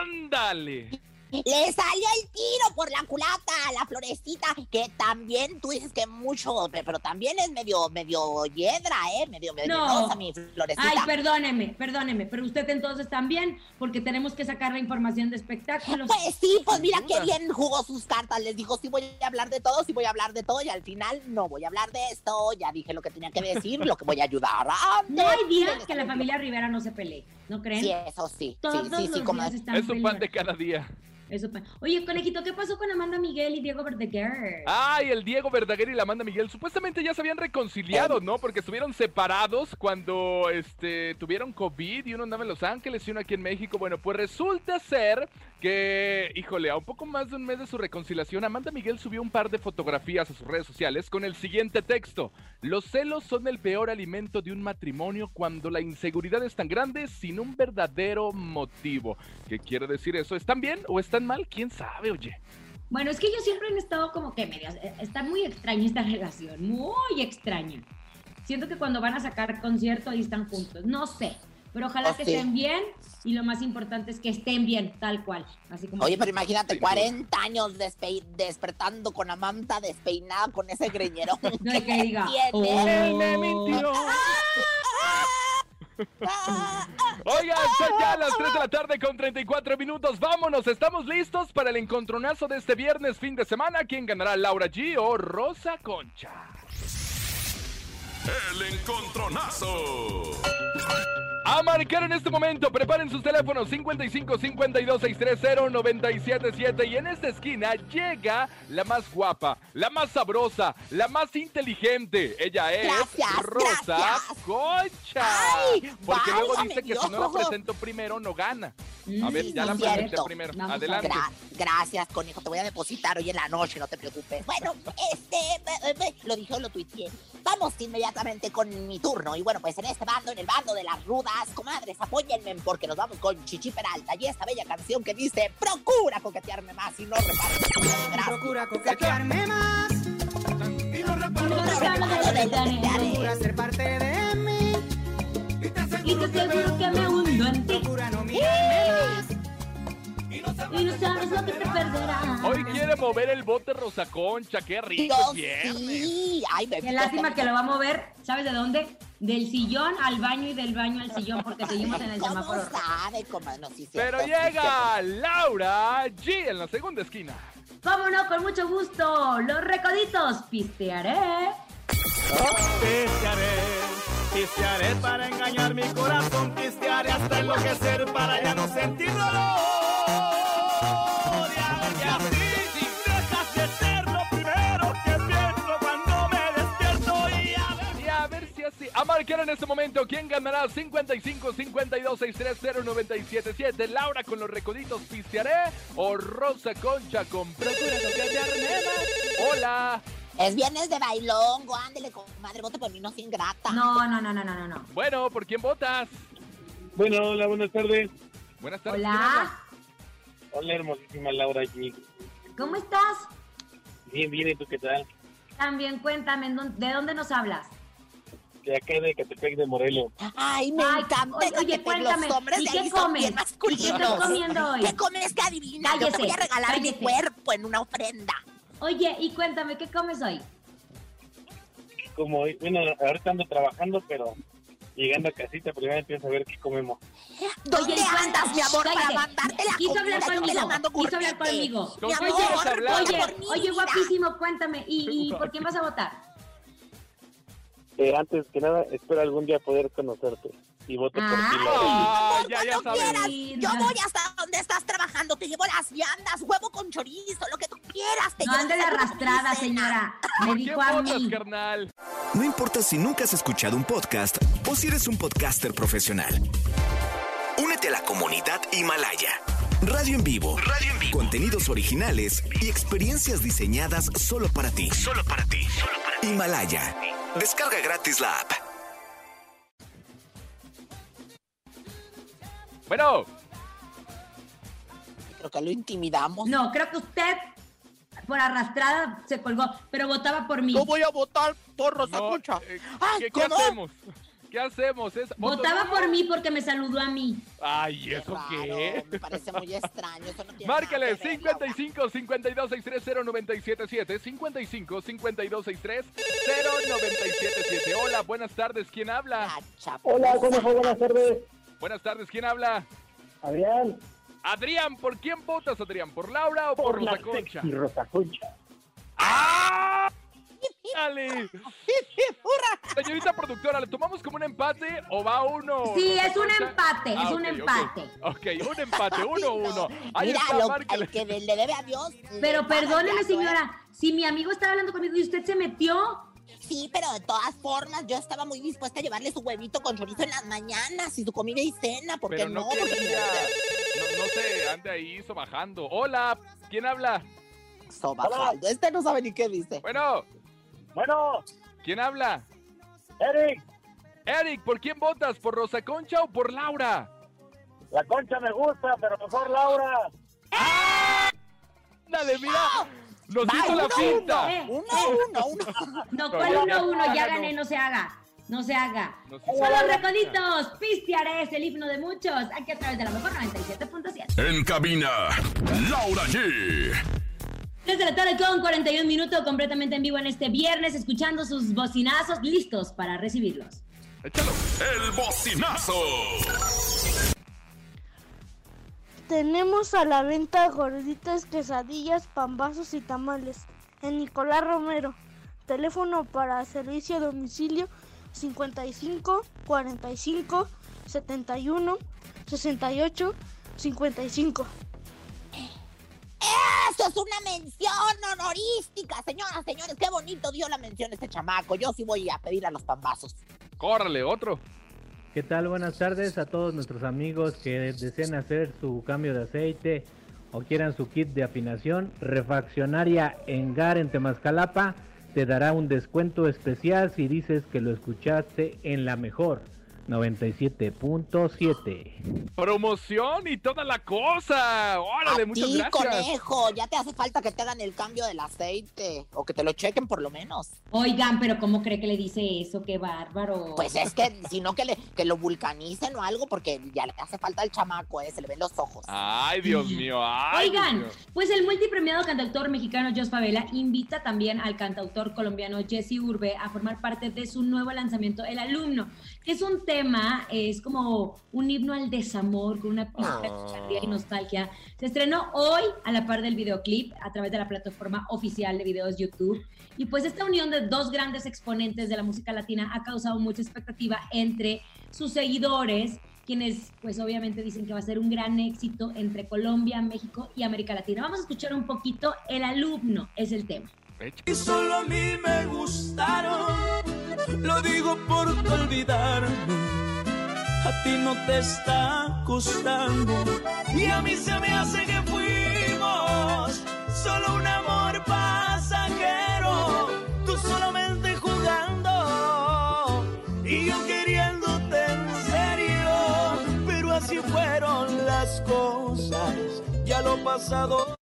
¡Ándale! Le salió el tiro por la culata a la florecita, que también tú dices que mucho, pero también es medio, medio hiedra, ¿eh? Medio venenosa, No. mi florecita. Ay, perdóneme, perdóneme, pero usted entonces también, porque tenemos que sacar la información de espectáculos. Pues sí, pues mira qué bien jugó sus cartas. Les dijo, sí voy a hablar de todo, sí voy a hablar de todo. Y al final no voy a hablar de esto. Ya dije lo que tenía que decir, lo que voy a ayudar. No hay día Ándale. que la familia Rivera no se pelee, ¿no creen? Sí, eso sí. Todos sí, sí, sí, los como días están Es su pan de cada día. Eso Oye, conejito, ¿qué pasó con Amanda Miguel y Diego Verdaguer? Ay, el Diego Verdaguer y la Amanda Miguel supuestamente ya se habían reconciliado, ¿no? Porque estuvieron separados cuando este, tuvieron COVID y uno andaba en Los Ángeles y uno aquí en México. Bueno, pues resulta ser que, híjole, a un poco más de un mes de su reconciliación, Amanda Miguel subió un par de fotografías a sus redes sociales con el siguiente texto. Los celos son el peor alimento de un matrimonio cuando la inseguridad es tan grande sin un verdadero motivo. ¿Qué quiere decir eso? ¿Están bien o están mal? ¿Quién sabe, oye? Bueno, es que ellos siempre han estado como que medias. eh, Está muy extraña esta relación, muy extraña. Siento que cuando van a sacar concierto ahí están juntos. No sé, pero ojalá Oh, que sí. estén bien y lo más importante es que estén bien, tal cual. Así como Oye, pero imagínate, 40 años despe- despertando con Amanda despeinada con ese greñero. No hay que diga. tiene? Él me mintió. Oigan, son ya las 3 de la tarde con 34 minutos. Vámonos, estamos listos para el encontronazo de este viernes, fin de semana. ¿Quién ganará, Laura G o Rosa Concha? El encontronazo. A marcar en este momento, preparen sus teléfonos 55 52 630 977 y en esta esquina llega la más guapa, la más sabrosa, la más inteligente. Ella es Gracias, Rosa gracias. Concha. Ay, Porque luego dice que si no la presento primero no gana. A ver, ya la es presenté cierto. primero. Vamos Adelante. Gra- gracias, conejo. Te voy a depositar hoy en la noche, no te preocupes. Bueno, este, eh, eh, eh, lo dije o lo tuiteé. Vamos inmediatamente con mi turno. Y bueno, pues en este bando, en el bando de las rudas, comadres, apóyenme porque nos vamos con Chichi Peralta y esta bella canción que dice: Procura coquetearme más y no repares. Procura coquetearme más y no Procura ser parte de mí. Y te aseguro que me hundo en ti. Procura no mirarme. Y no sabes lo que te perderás. Hoy quiere mover el bote Rosa Concha, qué rico Dios, es viernes. sí. Ay, me Qué lástima que lo va a mover, ¿sabes de dónde? Del sillón al baño y del baño al sillón porque seguimos en el ¿Cómo semáforo. sabe? No, sí, Pero cierto, sí, llega Laura G en la segunda esquina. ¿Cómo no? Con mucho gusto. Los recoditos. Pistearé. Pistearé, pistearé para engañar mi corazón, pistearé hasta enloquecer para ya no sentir dolor. Marcar en este momento quién ganará 55 52 630 977. Laura con los recoditos pistearé o Rosa Concha con. Hola. Es viernes de bailongo, ándele, comadre, vote por mí, no sin grata. No, no, no, no, no, no, no. Bueno, ¿por quién votas? Bueno, hola, buenas tardes. Buenas tardes. ¿quién Hola. Hola, hermosísima Laura aquí. ¿Cómo estás? Bien, bien, ¿y tú qué tal? También cuéntame, ¿en dónde- ¿de dónde nos hablas? De acá de Catepec de Morelos. Ay, me Ay, encanta oye, cuéntame, los hombres ¿y de qué son comes? bien ¿Y qué masculinos. estás comiendo hoy? ¿Qué comes que adivina? Yo te voy a regalar mi cállese. cuerpo en una ofrenda. Oye, y cuéntame, ¿qué comes hoy? Como, hoy- bueno, ahorita ando trabajando, pero llegando a casita, primero empiezo a ver qué comemos. ¿Dónde Oye, andas, mi amor, para cállate. mandarte la Quiso comida? hablar conmigo, quiso hablar conmigo. Mi ¿Con amor, Oye, oye, guapísimo, cuéntame, ¿y, y por quién vas a votar? Eh, antes que nada, espero algún día poder conocerte. Y voto por ti. Ah, ya, ya sabes. quieras, yo voy hasta donde estás trabajando, te llevo las viandas, huevo con chorizo, lo que tú quieras. Te No llevo ande mi arrastrada, señora. Me ¿Por dijo a mí. carnal? No importa si nunca has escuchado un podcast o si eres un podcaster profesional. Únete a la comunidad Himalaya. Radio en vivo. Radio en vivo. Contenidos originales y experiencias diseñadas solo para ti. Solo para ti. Himalaya. Descarga gratis la app. Bueno, Creo que lo intimidamos. No, creo que usted por arrastrada se colgó, pero votaba por mí. Yo voy a votar por Rosa no, Concha. eh, Ay, ¿qué, qué ¿cómo? hacemos? ¿Qué hacemos? Es- Votaba por mí porque me saludó a mí. Ay, ¿eso qué? Me parece muy extraño. Eso no tiene Márcale nada que ver, Laura. 55 52 630 977 55 52 630 0977 Hola, buenas tardes, ¿quién habla? La. Hola, conejo, buenas tardes. Buenas tardes, ¿quién habla? Adrián, Adrián, ¿por quién votas, Adrián? ¿Por Laura o por, por la Rosa Concha? sexy Rosa Concha. ¡Ah! ¡Dale! Señorita productora, ¿le tomamos como un empate o va uno? Sí, es un empate, es Ah, un empate. Ok, un empate, uno, uno. Ahí Mira, está, lo- al que le, le debe a Dios. Pero perdóneme, ¿eh? señora, si mi amigo estaba hablando conmigo y usted se metió. Sí, pero de todas formas, yo estaba muy dispuesta a llevarle su huevito con chorizo en las mañanas y su comida y cena, ¿por qué Pero no? no Porque no se ande ahí sobajando. Hola, ¿quién habla? Sobajando. Este no sabe ni qué dice. Bueno. Bueno. ¿Quién habla? Eric. Eric, ¿por quién votas? ¿Por Rosa Concha o por Laura? La concha me gusta, pero mejor Laura. Dale, mira. Nos Va, hizo la uno, finta. uno, eh, Uno, eh. uno, uno. No, ¿cuál uno, uno? ya gané, no se haga. No se haga. La recoditos. Pistearé es el himno de muchos. Aquí a través de la mejor 97.7. En cabina, Laura G. 3 de la tarde con 41 minutos, completamente en vivo en este viernes, escuchando sus bocinazos, listos para recibirlos. El bocinazo. Tenemos a la venta gorditas, quesadillas, pambazos y tamales en Nicolás Romero. Teléfono para servicio a domicilio 55 45 71 68 55. Eso es una mención honorística, señoras, señores. Qué bonito dio la mención este chamaco. Yo sí voy a pedir a los pambazos. Córrele, otro. ¿Qué tal? Buenas tardes a todos nuestros amigos que deseen hacer su cambio de aceite o quieran su kit de afinación. Refaccionaria Engar en Temascalapa te dará un descuento especial si dices que lo escuchaste en la mejor 97.7. Promoción y toda la cosa. Órale, A muchas ti, gracias. conejo, ya te hace falta que te hagan el cambio del aceite o que te lo chequen por lo menos. Oigan, pero ¿cómo cree que le dice eso? ¡Qué bárbaro! Pues es que, si no, que, le, que lo vulcanicen o algo, porque ya le hace falta el chamaco, eh, se le ven los ojos. Ay, Dios mío. Ay, Dios Oigan, mío. pues el multipremiado cantautor mexicano Jos Favela invita también al cantautor colombiano Jesse Urbe a formar parte de su nuevo lanzamiento, El Alumno, es un tema, es como un himno al desamor con una pizca de Ah. y nostalgia. Se estrenó hoy a la par del videoclip a través de la plataforma oficial de videos YouTube. Y pues esta unión de dos grandes exponentes de la música latina ha causado mucha expectativa entre sus seguidores, quienes pues obviamente dicen que va a ser un gran éxito entre Colombia, México y América Latina. Vamos a escuchar un poquito El alumno es el tema. Y solo a mí me gustaron, lo digo por olvidarme. A ti no te está costando, y a mí se me hace que fuimos solo un amor pasajero. Tú solamente jugando, y yo queriéndote en serio. Pero así fueron las cosas, ya lo pasado.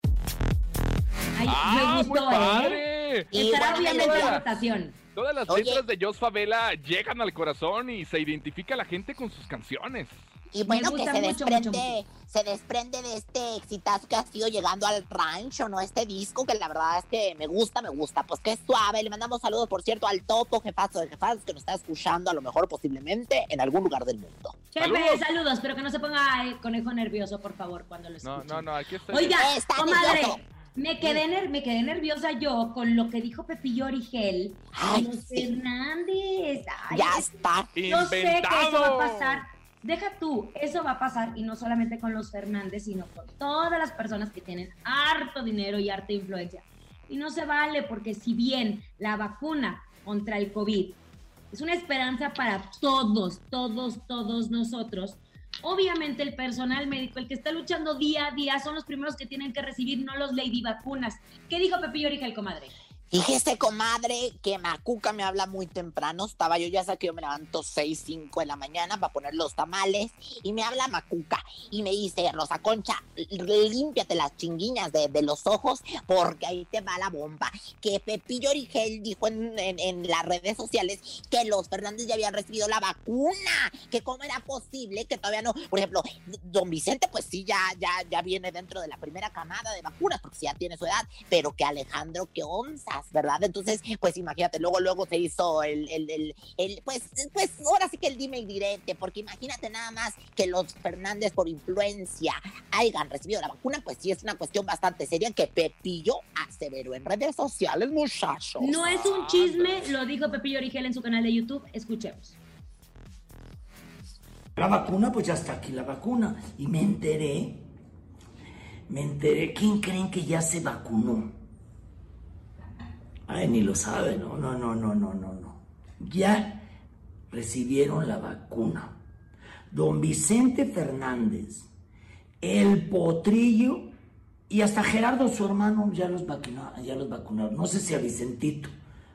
Ay, Ah, me muy gustó, padre. ¿eh? Estará Bueno, obviamente en todas- votación. Todas las Oye. letras de Jos Favela llegan al corazón y se identifica la gente con sus canciones. Y bueno, que se mucho, desprende, mucho, se desprende de este exitazo que ha sido llegando al rancho, ¿no? Este disco que la verdad es que me gusta, me gusta. Pues qué suave. Le mandamos saludos, por cierto, al Toto, jefazo de jefazos, que nos está escuchando a lo mejor posiblemente en algún lugar del mundo. Jefe, saludos. pero que no se ponga el conejo nervioso, por favor, cuando lo No, escuchen. no, no, aquí estoy. Oiga, Está comadre, nervioso. Me quedé, ner- me quedé nerviosa yo con lo que dijo Pepillo Origel Ay, los sí. Ay, Ya es- está. Yo sé que eso va a Inventado. pasar. Deja tú, eso va a pasar y no solamente con los Fernández, sino con todas las personas que tienen harto dinero y harta influencia. Y no se vale porque si bien la vacuna contra el COVID es una esperanza para todos, todos, todos nosotros, obviamente el personal médico, el que está luchando día a día, son los primeros que tienen que recibir, no los lady vacunas. ¿Qué dijo Pepillo Origel, comadre? Fíjese, comadre, que Macuca me habla muy temprano. Estaba yo, ya sé que yo me levanto 6, 5 de la mañana para poner los tamales. Y me habla Macuca y me dice, Rosa Concha, límpiate las chinguiñas de, de los ojos porque ahí te va la bomba. Que Pepillo Origel dijo en, en- en las redes sociales que los Fernández ya habían recibido la vacuna. Que cómo era posible que todavía no. Por ejemplo, don Vicente, pues sí, ya, ya, ya viene dentro de la primera camada de vacunas porque ya tiene su edad. Pero que Alejandro, que onzas. ¿Verdad? Entonces, pues imagínate, luego, luego se hizo el, el, el, el pues, pues ahora sí que el dime y direte, porque imagínate nada más que los Fernández por influencia hayan recibido la vacuna, pues sí es una cuestión bastante seria que Pepillo aseveró en redes sociales, muchachos. No es un chisme, lo dijo Pepillo Origel en su canal de YouTube. Escuchemos. La vacuna, pues ya está aquí la vacuna. Y me enteré, me enteré, ¿quién creen que ya se vacunó? Ay, ni lo sabe, no, no, no, no, no, no, no. Ya recibieron la vacuna. Don Vicente Fernández, el potrillo y hasta Gerardo, su hermano, ya los vacunaron, ya los vacunaron. No sé si a Vicentito,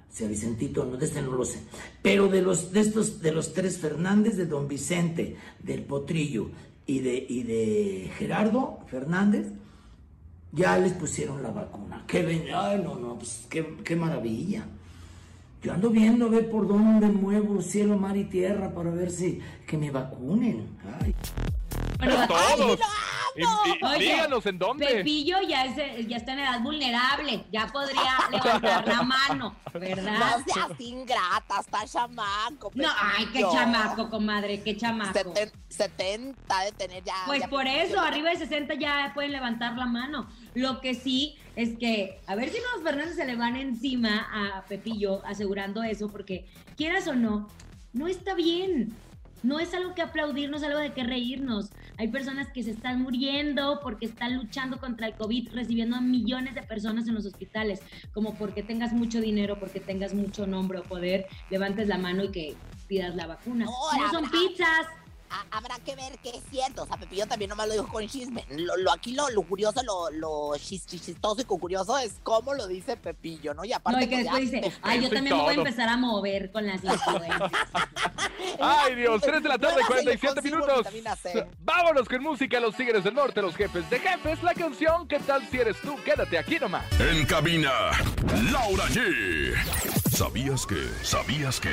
si a Vicentito, no, de este no lo sé. Pero de los, de estos, de los tres Fernández, de don Vicente, del potrillo y de, y de Gerardo Fernández, ya les pusieron la vacuna. Qué ven, ay, no, no, pues qué, qué maravilla. Yo ando viendo a ver por dónde muevo cielo, mar y tierra para ver si que me vacunen. Ay. Pero todos. Y- y- Oye, díganos en dónde. Pepillo ya, es, ya está en edad vulnerable, ya podría levantar la mano, ¿verdad? No seas ingrata, está chamaco. No, ay, qué Pepillo. chamaco, comadre, qué chamaco. Seten- 70 de tener ya. Pues ya por Pepillo. eso, arriba de 60 ya pueden levantar la mano. Lo que sí es que, a ver si los Fernández se le van encima a Pepillo asegurando eso, porque quieras o no, no está bien. No es algo que aplaudir, no es algo de que reírnos. Hay personas que se están muriendo porque están luchando contra el COVID, recibiendo a millones de personas en los hospitales. Como porque tengas mucho dinero, porque tengas mucho nombre o poder, levantes la mano y que pidas la vacuna. No son pizzas. Ha- habrá que ver qué es cierto. O sea, Pepillo también no me lo dijo con chisme. Lo, lo- aquí lo, lo curioso, lo, lo chis- chis- chistoso y curioso es cómo lo dice Pepillo, ¿no? Y aparte, No, y que pues, después dice, ay, yo también me voy a empezar a mover con las influencias. Ay, Dios, 3 de la tarde, Nueva 47 consigo minutos. Vámonos con música, los Tigres del Norte, los jefes de jefes. La canción, ¿qué tal si eres tú? Quédate aquí nomás. En cabina, Laura G. ¿Sabías que? ¿Sabías que?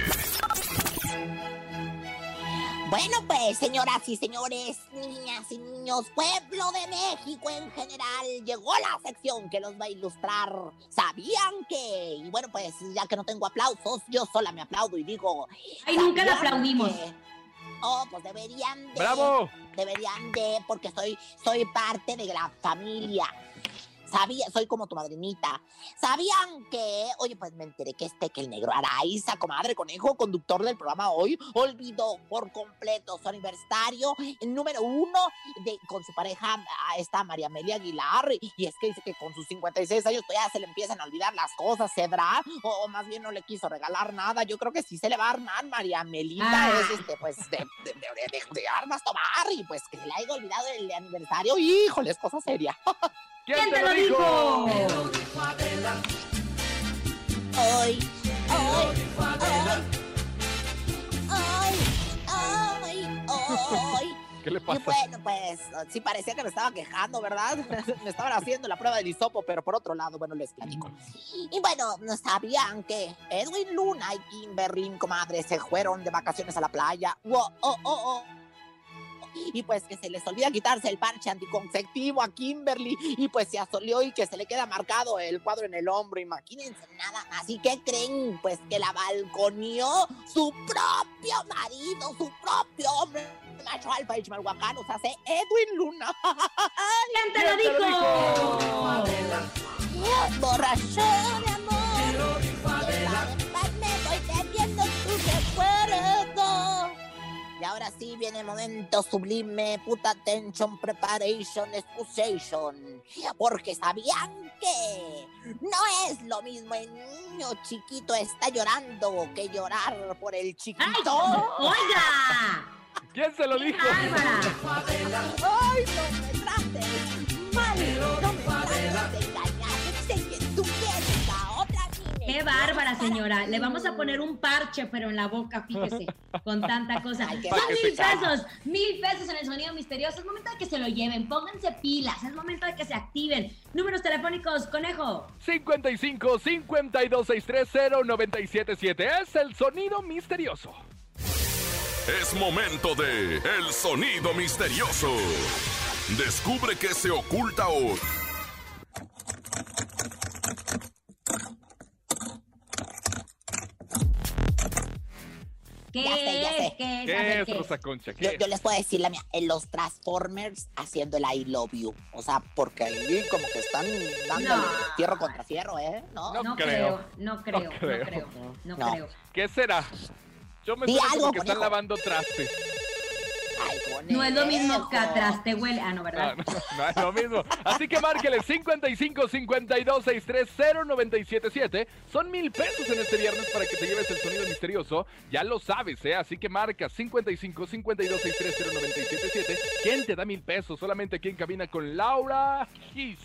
Bueno, pues, señoras y señores, niñas y niños, pueblo de México en general, llegó la sección que los va a ilustrar. ¿Sabían que? Y bueno, pues, ya que no tengo aplausos, yo sola me aplaudo y digo. Ay, nunca la ¿sabían aplaudimos. que? Oh, pues deberían de. ¡Bravo! Deberían de, porque soy, soy parte de la familia. Sabía, soy como tu madrinita. ¿Sabían que? Oye, pues me enteré que este, que el negro Araiza, comadre conejo, conductor del programa hoy, olvidó por completo su aniversario número uno de, con su pareja, a esta María Amelia Aguilar. Y es que dice que con sus 56 años todavía se le empiezan a olvidar las cosas, ¿cedrá? O, o más bien no le quiso regalar nada. Yo creo que sí se le va a armar. María Amelita Ah. es este, pues, de, de, de- de- de armas tomar. Y pues que se le haya olvidado el aniversario. Híjole, es cosa seria. ¿Quién te lo dijo? Hoy, hoy, hoy, hoy, hoy. ¿Qué le Y pasa? bueno, pues sí parecía que me estaba quejando, ¿verdad? me estaban haciendo la prueba del hisopo, pero por otro lado, bueno, les platico. Y bueno, no sabían que Edwin Luna y Kimberly, comadre, se fueron de vacaciones a la playa. Wow, oh, oh, oh. Y pues que se les olvida quitarse el parche anticonceptivo a Kimberly y pues se asolió y que se le queda marcado el cuadro en el hombro. Imagínense nada más. ¿Y qué creen? Pues que la balconió su propio marido, su propio hombre. Macho alfa y chimalhuacán, o sea, se Edwin Luna. ¿Quién te lo dijo? Borracho de amor. Me voy bebiendo tu recuerdo. Y ahora sí viene el momento sublime, puta attention, preparation, excusation. Porque sabían que no es lo mismo el niño chiquito está llorando que llorar por el chiquito. ¡Oiga! ¿Quién se lo dijo? ¡Ay, no Qué bárbara, señora. Le vamos a poner un parche, pero en la boca, fíjese, con tanta cosa. Ay, Son mil pesos, mil pesos en el sonido misterioso. Es momento de que se lo lleven, pónganse pilas, es momento de que se activen. Números telefónicos, conejo. 55 52 630 977 es el sonido misterioso. Es momento de El Sonido Misterioso. Descubre qué se oculta hoy. ¿Qué Ya sé, ya es? sé. ¿Qué es? A ¿Qué ver, es, ¿qué es? Rosa Concha? ¿Qué Yo, es? yo les puedo decir la mía, en los Transformers haciendo el I love you. O sea, porque ahí como que están dándole No. fierro contra fierro, ¿eh? ¿No? No No creo. creo, no creo, no creo. creo, no creo. ¿Qué será? Yo me Di algo, que están lavando trastes. No es lo mismo que atrás te huele. Ah, no, No, ¿verdad? no, no es lo mismo. Así que márquele 55 52 63 0977. Son mil pesos en este viernes para que te lleves el sonido misterioso. Ya lo sabes, ¿eh? Así que marca 55 52 63 0977. ¿Quién te da mil pesos? Solamente aquí en cabina con Laura Gis.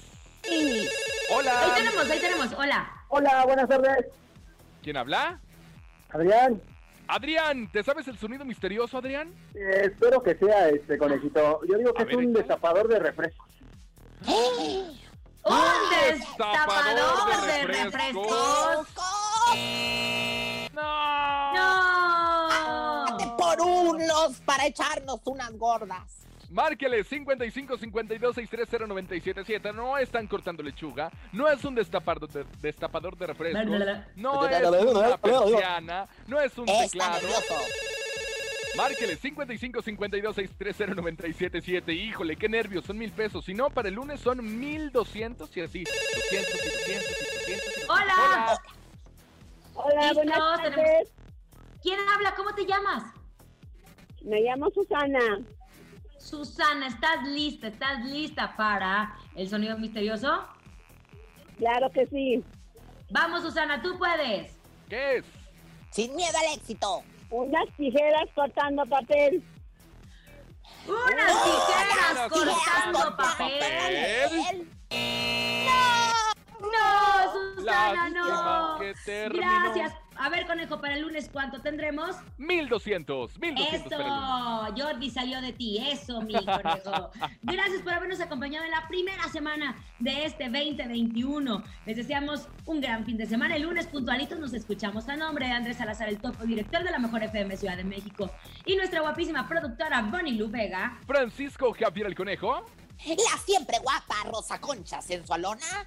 Ahí Hola. tenemos, ahí tenemos. Hola. Hola, buenas tardes. ¿Quién habla? Adrián, Adrián, ¿te sabes el sonido misterioso, Adrián? eh, espero que sea este conejito. Yo digo que A es ver, un échale. destapador de refrescos. Un destapador de refrescos. ¡No! ¡No! Por unos para echarnos unas gordas. Márquele 55 52 630 977. No están cortando lechuga. No es un destapador de, destapador de refrescos. No es una persiana. No es un teclado. nervioso. Márquele 55 52 630 977. Híjole, qué nervios. Son mil pesos. Si no, para el lunes son mil doscientos y así. 200 y 200 y 200 y 200. Hola. Hola, Listos, buenas tenemos- tardes. ¿Quién habla? ¿Cómo te llamas? Me llamo Susana. Susana, ¿estás lista? ¿Estás lista para el sonido misterioso? Claro que sí. Vamos, Susana, tú puedes. ¿Qué es? Sin miedo al éxito. Unas tijeras cortando papel. Unas tijeras tijeras cortando cortando papel. papel. No, Susana, no. que terminó. Gracias. A ver, conejo, para el lunes, ¿cuánto tendremos? 1200. 1200 para el lunes. Eso, Jordi salió de ti, eso, mi conejo. Gracias por habernos acompañado en la primera semana de este 2021. Les deseamos un gran fin de semana. El lunes puntualitos nos escuchamos a nombre de Andrés Salazar, el topo director de la Mejor FM Ciudad de México, y nuestra guapísima productora Bonnie Lu Vega. Francisco Javier el Conejo. La siempre guapa Rosa Concha sensualona.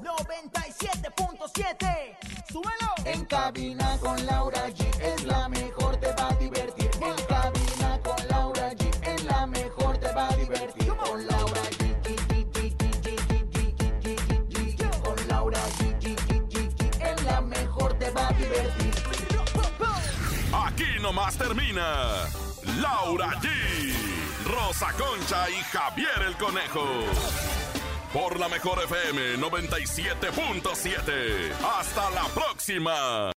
97.7. Súbelo. En cabina con Laura G es la mejor, te va a divertir. En cabina con Laura G es la mejor, te va a divertir. Con Laura G. Con Laura G. Es la mejor, te va a divertir. Aquí nomás termina. Laura G. Rosa Concha y Javier el Conejo. Por la mejor FM 97.7. Hasta la próxima.